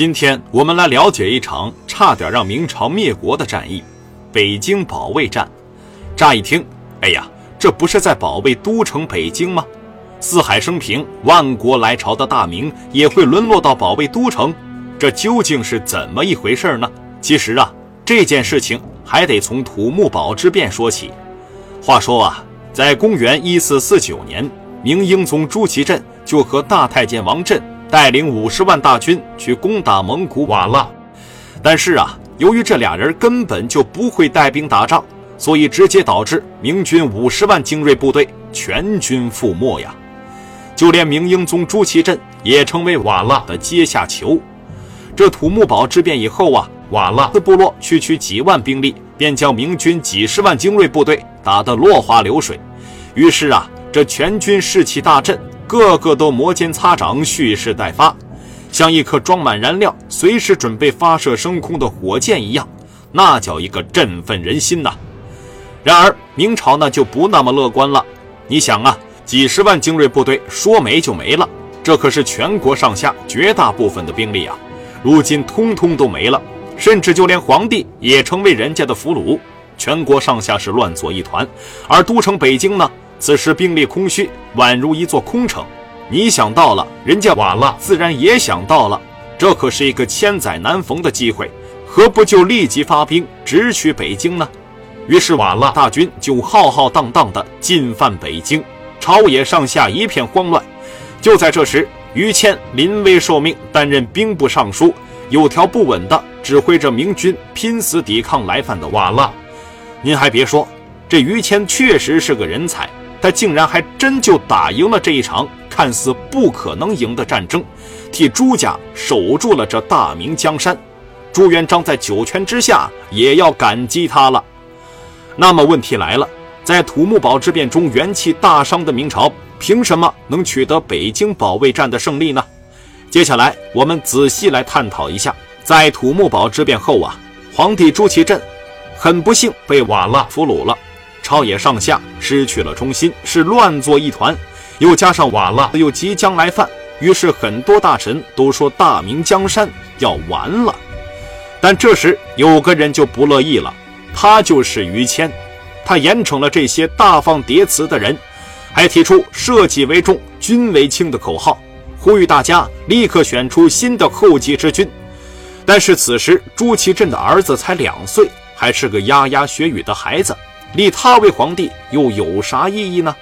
今天我们来了解一场差点让明朝灭国的战役——北京保卫战。乍一听，哎呀，这不是在保卫都城北京吗？四海升平，万国来朝的大明也会沦落到保卫都城？这究竟是怎么一回事呢？其实啊，这件事情还得从土木堡之变说起。话说啊，在公元一四四九年，明英宗朱祁镇就和大太监王振。带领五十万大军去攻打蒙古瓦剌，但是啊，由于这俩人根本就不会带兵打仗，所以直接导致明军五十万精锐部队全军覆没呀！就连明英宗朱祁镇也成为瓦剌的阶下囚。这土木堡之变以后啊，瓦剌的部落区区几万兵力，便将明军几十万精锐部队打得落花流水。于是啊，这全军士气大振。个个都摩肩擦掌，蓄势待发，像一颗装满燃料、随时准备发射升空的火箭一样，那叫一个振奋人心呐！然而明朝呢就不那么乐观了。你想啊，几十万精锐部队说没就没了，这可是全国上下绝大部分的兵力啊！如今通通都没了，甚至就连皇帝也成为人家的俘虏，全国上下是乱作一团。而都城北京呢？此时兵力空虚，宛如一座空城。你想到了，人家瓦剌自然也想到了，这可是一个千载难逢的机会，何不就立即发兵直取北京呢？于是瓦剌大军就浩浩荡荡地进犯北京，朝野上下一片慌乱。就在这时，于谦临危受命担任兵部尚书，有条不紊地指挥着明军拼死抵抗来犯的瓦剌。您还别说，这于谦确实是个人才。他竟然还真就打赢了这一场看似不可能赢的战争，替朱家守住了这大明江山。朱元璋在九泉之下也要感激他了。那么问题来了，在土木堡之变中元气大伤的明朝，凭什么能取得北京保卫战的胜利呢？接下来我们仔细来探讨一下。在土木堡之变后啊，皇帝朱祁镇很不幸被瓦剌俘虏了。朝野上下失去了中心，是乱作一团。又加上瓦剌又即将来犯，于是很多大臣都说大明江山要完了。但这时有个人就不乐意了，他就是于谦。他严惩了这些大放厥词的人，还提出社稷为重、君为轻的口号，呼吁大家立刻选出新的后继之君。但是此时朱祁镇的儿子才两岁，还是个牙牙学语的孩子。立他为皇帝又有啥意义呢？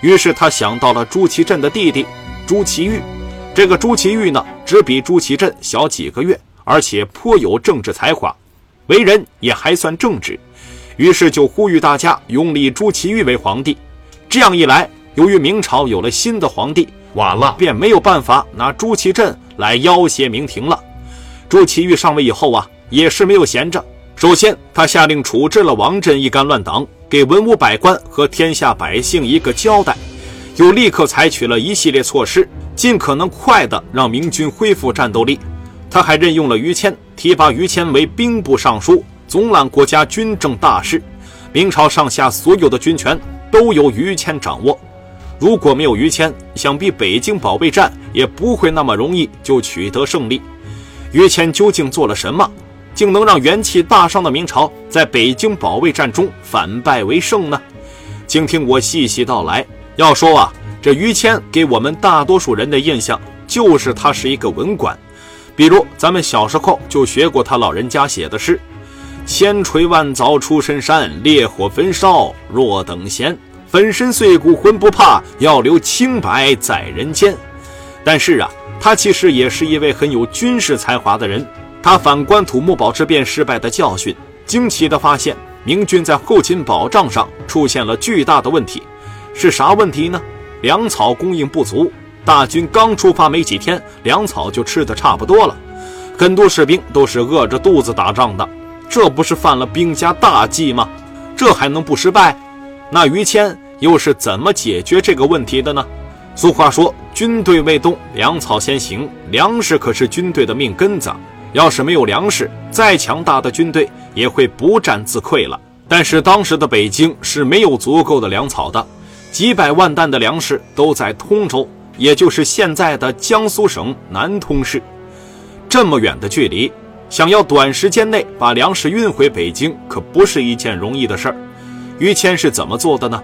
于是他想到了朱祁镇的弟弟朱祁钰。这个朱祁钰呢，只比朱祁镇小几个月，而且颇有政治才华，为人也还算正直。于是就呼吁大家拥立朱祁钰为皇帝。这样一来，由于明朝有了新的皇帝，瓦剌便没有办法拿朱祁镇来要挟明廷了。朱祁钰上位以后啊，也是没有闲着。首先，他下令处置了王振一干乱党，给文武百官和天下百姓一个交代，又立刻采取了一系列措施，尽可能快的让明军恢复战斗力。他还任用了于谦，提拔于谦为兵部尚书，总揽国家军政大事。明朝上下所有的军权都由于谦掌握。如果没有于谦，想必北京保卫战也不会那么容易就取得胜利。于谦究竟做了什么？竟能让元气大伤的明朝在北京保卫战中反败为胜呢？请听我细细道来。要说啊，这于谦给我们大多数人的印象就是他是一个文官。比如咱们小时候就学过他老人家写的诗：“千锤万凿出深山，烈火焚烧若等闲。粉身碎骨浑不怕，要留清白在人间。”但是啊，他其实也是一位很有军事才华的人。他反观土木堡之变失败的教训，惊奇地发现明军在后勤保障上出现了巨大的问题。是啥问题呢？粮草供应不足。大军刚出发没几天，粮草就吃得差不多了，很多士兵都是饿着肚子打仗的。这不是犯了兵家大忌吗？这还能不失败？那于谦又是怎么解决这个问题的呢？俗话说：“军队未动，粮草先行。”粮食可是军队的命根子。要是没有粮食，再强大的军队也会不战自溃了。但是当时的北京是没有足够的粮草的，几百万担的粮食都在通州，也就是现在的江苏省南通市。这么远的距离，想要短时间内把粮食运回北京，可不是一件容易的事儿。于谦是怎么做的呢？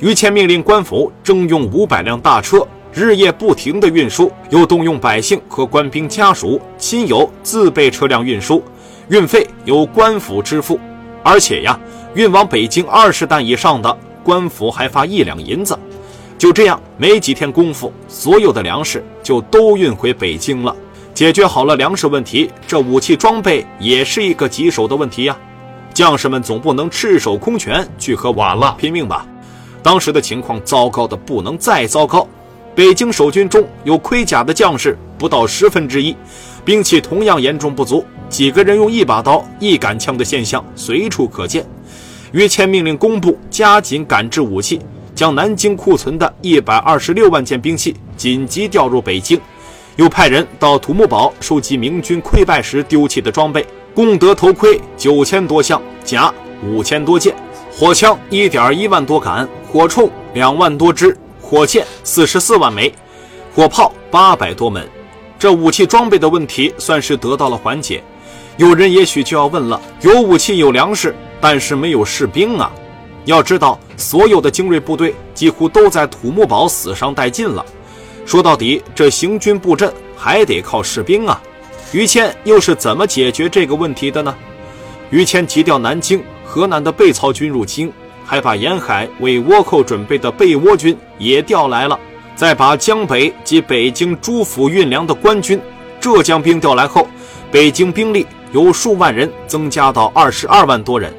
于谦命令官府征用五百辆大车，日夜不停地运输，又动用百姓和官兵家属亲友自备车辆运输，运费由官府支付。而且呀，运往北京二十担以上的，官府还发一两银子。就这样，没几天功夫，所有的粮食就都运回北京了。解决好了粮食问题，这武器装备也是一个棘手的问题呀。将士们总不能赤手空拳去和瓦剌拼命吧？当时的情况糟糕的不能再糟糕。北京守军中有盔甲的将士不到十分之一，兵器同样严重不足，几个人用一把刀、一杆枪的现象随处可见。于谦命令工部加紧赶制武器。将南京库存的一百二十六万件兵器紧急调入北京，又派人到土木堡收集明军溃败时丢弃的装备：共得头盔九千多项，甲五千多件，火枪一点一万多杆，火铳两万多支，火箭四十四万枚，火炮八百多门。这武器装备的问题算是得到了缓解。有人也许就要问了：有武器有粮食，但是没有士兵啊！要知道，所有的精锐部队几乎都在土木堡死伤殆尽了。说到底，这行军布阵还得靠士兵啊。于谦又是怎么解决这个问题的呢？于谦急调南京、河南的备曹军入京，还把沿海为倭寇准备的备倭军也调来了，再把江北及北京诸府运粮的官军、浙江兵调来后，北京兵力由数万人增加到二十二万多人。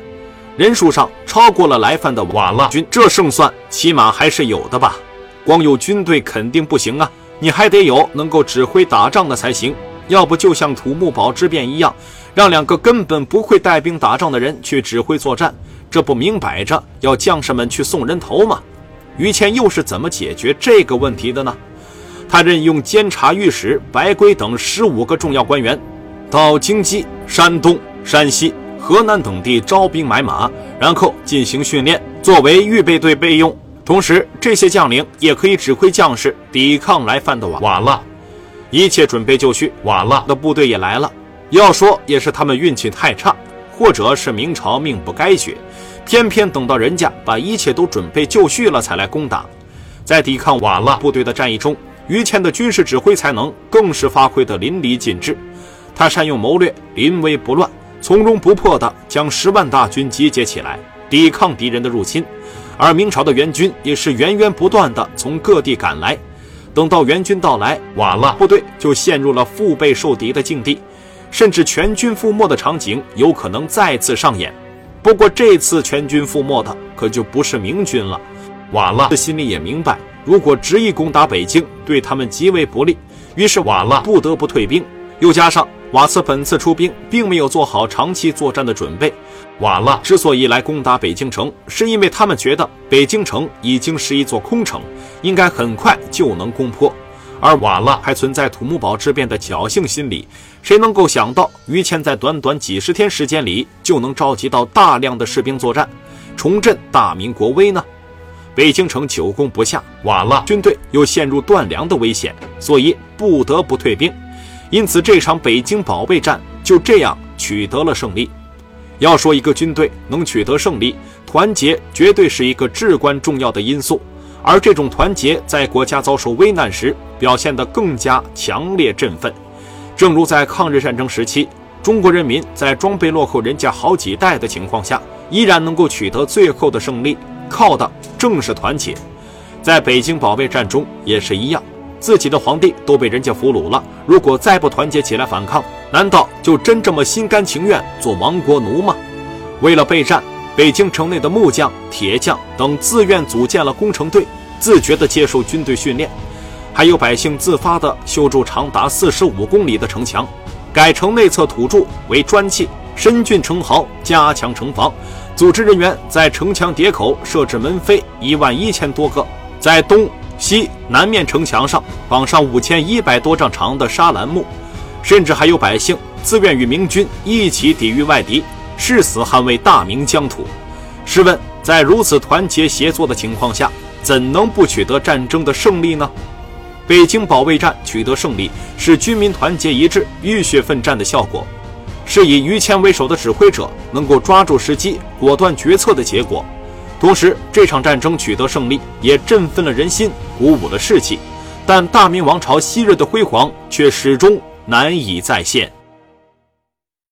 人数上超过了来犯的瓦剌军，这胜算起码还是有的吧？光有军队肯定不行啊，你还得有能够指挥打仗的才行。要不就像土木堡之变一样，让两个根本不会带兵打仗的人去指挥作战，这不明摆着要将士们去送人头吗？于谦又是怎么解决这个问题的呢？他任用监察御史白圭等十五个重要官员，到京畿、山东、山西。河南等地招兵买马，然后进行训练，作为预备队备用。同时，这些将领也可以指挥将士抵抗来犯的瓦瓦剌。一切准备就绪，瓦剌的部队也来了。要说也是他们运气太差，或者是明朝命不该绝，偏偏等到人家把一切都准备就绪了才来攻打。在抵抗瓦剌部队的战役中，于谦的军事指挥才能更是发挥得淋漓尽致。他善用谋略，临危不乱。从容不迫地将十万大军集结起来，抵抗敌人的入侵，而明朝的援军也是源源不断地从各地赶来。等到援军到来，瓦剌部队就陷入了腹背受敌的境地，甚至全军覆没的场景有可能再次上演。不过这次全军覆没的可就不是明军了，瓦剌心里也明白，如果执意攻打北京，对他们极为不利，于是瓦剌不得不退兵，又加上。瓦茨本次出兵，并没有做好长期作战的准备。瓦剌之所以来攻打北京城，是因为他们觉得北京城已经是一座空城，应该很快就能攻破。而瓦剌还存在土木堡之变的侥幸心理，谁能够想到于谦在短短几十天时间里就能召集到大量的士兵作战，重振大明国威呢？北京城久攻不下，晚了军队又陷入断粮的危险，所以不得不退兵。因此，这场北京保卫战就这样取得了胜利。要说一个军队能取得胜利，团结绝对是一个至关重要的因素。而这种团结在国家遭受危难时表现得更加强烈振奋。正如在抗日战争时期，中国人民在装备落后人家好几代的情况下，依然能够取得最后的胜利，靠的正是团结。在北京保卫战中也是一样。自己的皇帝都被人家俘虏了，如果再不团结起来反抗，难道就真这么心甘情愿做亡国奴吗？为了备战，北京城内的木匠、铁匠等自愿组建了工程队，自觉地接受军队训练；还有百姓自发地修筑长达四十五公里的城墙，改城内侧土柱为砖砌，深峻城壕，加强城防。组织人员在城墙叠口设置门扉一万一千多个，在东。西南面城墙上绑上五千一百多丈长的沙栏木，甚至还有百姓自愿与明军一起抵御外敌，誓死捍卫大明疆土。试问，在如此团结协作的情况下，怎能不取得战争的胜利呢？北京保卫战取得胜利，是军民团结一致、浴血奋战的效果，是以于谦为首的指挥者能够抓住时机、果断决策的结果。同时，这场战争取得胜利，也振奋了人心，鼓舞了士气。但大明王朝昔日的辉煌却始终难以再现。